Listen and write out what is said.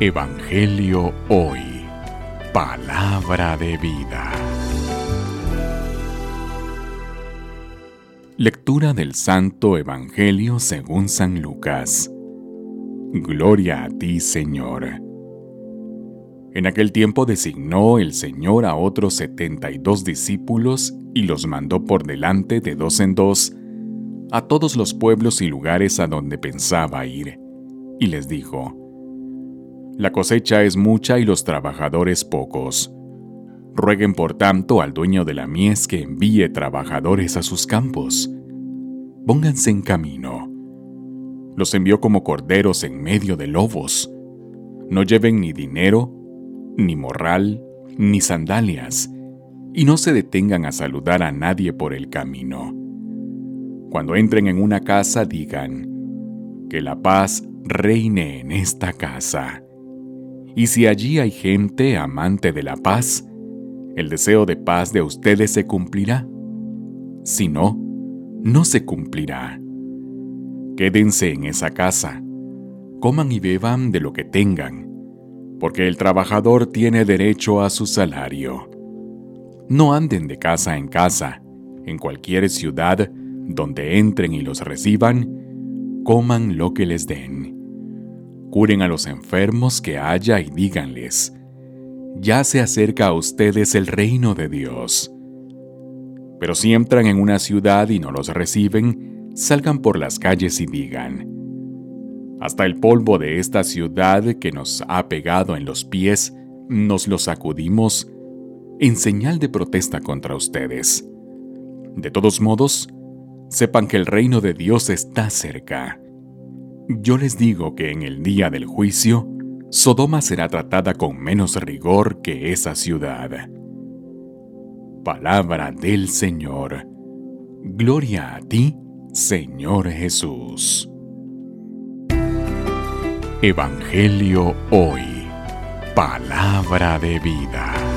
Evangelio Hoy. Palabra de vida. Lectura del Santo Evangelio según San Lucas. Gloria a ti, Señor. En aquel tiempo designó el Señor a otros setenta y dos discípulos y los mandó por delante de dos en dos a todos los pueblos y lugares a donde pensaba ir, y les dijo, la cosecha es mucha y los trabajadores pocos. Rueguen por tanto al dueño de la mies que envíe trabajadores a sus campos. Pónganse en camino. Los envió como corderos en medio de lobos. No lleven ni dinero, ni morral, ni sandalias, y no se detengan a saludar a nadie por el camino. Cuando entren en una casa digan, que la paz reine en esta casa. Y si allí hay gente amante de la paz, el deseo de paz de ustedes se cumplirá. Si no, no se cumplirá. Quédense en esa casa, coman y beban de lo que tengan, porque el trabajador tiene derecho a su salario. No anden de casa en casa, en cualquier ciudad donde entren y los reciban, coman lo que les den curen a los enfermos que haya y díganles, ya se acerca a ustedes el reino de Dios. Pero si entran en una ciudad y no los reciben, salgan por las calles y digan, hasta el polvo de esta ciudad que nos ha pegado en los pies, nos lo sacudimos en señal de protesta contra ustedes. De todos modos, sepan que el reino de Dios está cerca. Yo les digo que en el día del juicio, Sodoma será tratada con menos rigor que esa ciudad. Palabra del Señor. Gloria a ti, Señor Jesús. Evangelio hoy. Palabra de vida.